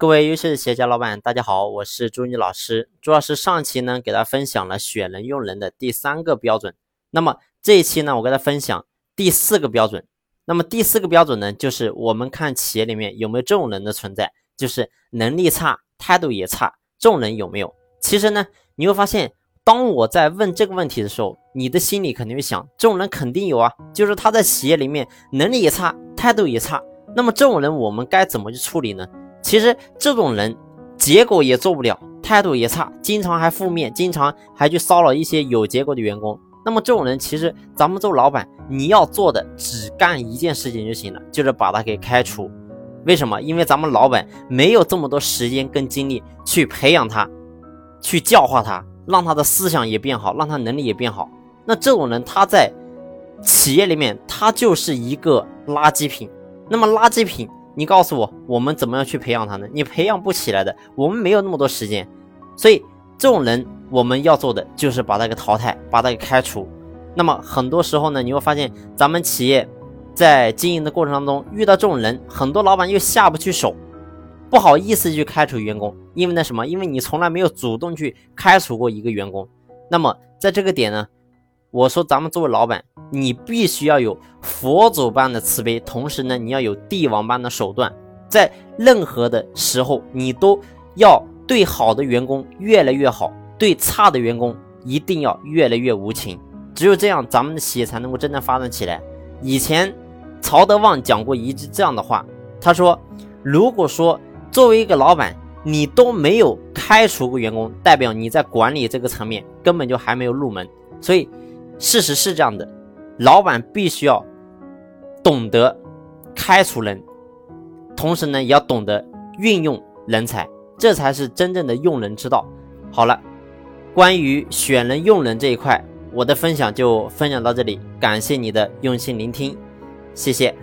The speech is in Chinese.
各位优秀的企业家老板，大家好，我是朱妮老师。朱老师上期呢给大家分享了选人用人的第三个标准，那么这一期呢我给大家分享第四个标准。那么第四个标准呢，就是我们看企业里面有没有这种人的存在，就是能力差、态度也差，这种人有没有？其实呢，你会发现，当我在问这个问题的时候，你的心里肯定会想，这种人肯定有啊，就是他在企业里面能力也差，态度也差。那么这种人我们该怎么去处理呢？其实这种人，结果也做不了，态度也差，经常还负面，经常还去骚扰一些有结果的员工。那么这种人，其实咱们做老板，你要做的只干一件事情就行了，就是把他给开除。为什么？因为咱们老板没有这么多时间跟精力去培养他，去教化他，让他的思想也变好，让他能力也变好。那这种人，他在企业里面，他就是一个垃圾品。那么垃圾品。你告诉我，我们怎么样去培养他呢？你培养不起来的，我们没有那么多时间，所以这种人我们要做的就是把他给淘汰，把他给开除。那么很多时候呢，你会发现咱们企业在经营的过程当中遇到这种人，很多老板又下不去手，不好意思去开除员工，因为那什么？因为你从来没有主动去开除过一个员工。那么在这个点呢？我说，咱们作为老板，你必须要有佛祖般的慈悲，同时呢，你要有帝王般的手段，在任何的时候，你都要对好的员工越来越好，对差的员工一定要越来越无情。只有这样，咱们的企业才能够真正发展起来。以前，曹德旺讲过一句这样的话，他说：“如果说作为一个老板，你都没有开除过员工，代表你在管理这个层面根本就还没有入门。”所以。事实是这样的，老板必须要懂得开除人，同时呢，也要懂得运用人才，这才是真正的用人之道。好了，关于选人用人这一块，我的分享就分享到这里，感谢你的用心聆听，谢谢。